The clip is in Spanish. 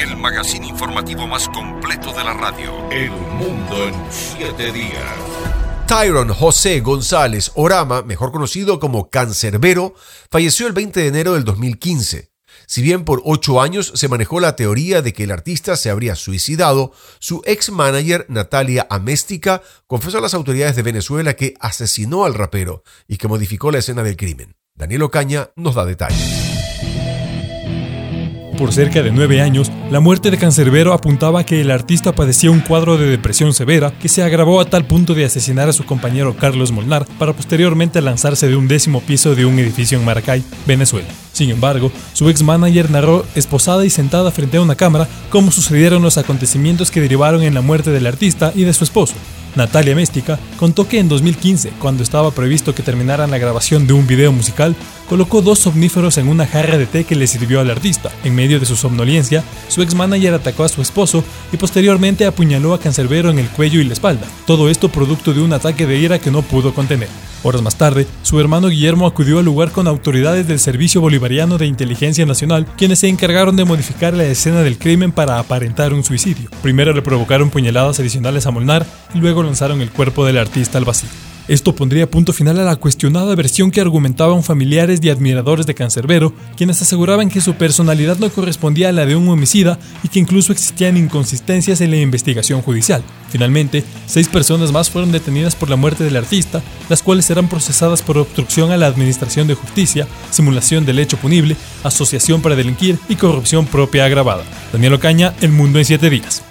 el magazine informativo más completo de la radio. El mundo en siete días. Tyron José González Orama, mejor conocido como Cancerbero, falleció el 20 de enero del 2015. Si bien por ocho años se manejó la teoría de que el artista se habría suicidado, su ex manager Natalia Améstica confesó a las autoridades de Venezuela que asesinó al rapero y que modificó la escena del crimen. Daniel Ocaña nos da detalles. Por cerca de nueve años, la muerte de Cancerbero apuntaba que el artista padecía un cuadro de depresión severa que se agravó a tal punto de asesinar a su compañero Carlos Molnar para posteriormente lanzarse de un décimo piso de un edificio en Maracay, Venezuela. Sin embargo, su ex manager narró, esposada y sentada frente a una cámara, cómo sucedieron los acontecimientos que derivaron en la muerte del artista y de su esposo. Natalia Méstica contó que en 2015, cuando estaba previsto que terminaran la grabación de un video musical, colocó dos somníferos en una jarra de té que le sirvió al artista. En medio de su somnolencia, su ex manager atacó a su esposo y posteriormente apuñaló a Cancerbero en el cuello y la espalda. Todo esto producto de un ataque de ira que no pudo contener. Horas más tarde, su hermano Guillermo acudió al lugar con autoridades del Servicio Bolivariano de Inteligencia Nacional, quienes se encargaron de modificar la escena del crimen para aparentar un suicidio. Primero le provocaron puñaladas adicionales a Molnar y luego lanzaron el cuerpo del artista al vacío. Esto pondría punto final a la cuestionada versión que argumentaban familiares y admiradores de Cancerbero, quienes aseguraban que su personalidad no correspondía a la de un homicida y que incluso existían inconsistencias en la investigación judicial. Finalmente, seis personas más fueron detenidas por la muerte del artista, las cuales serán procesadas por obstrucción a la administración de justicia, simulación del hecho punible, asociación para delinquir y corrupción propia agravada. Daniel Ocaña, El Mundo en siete días.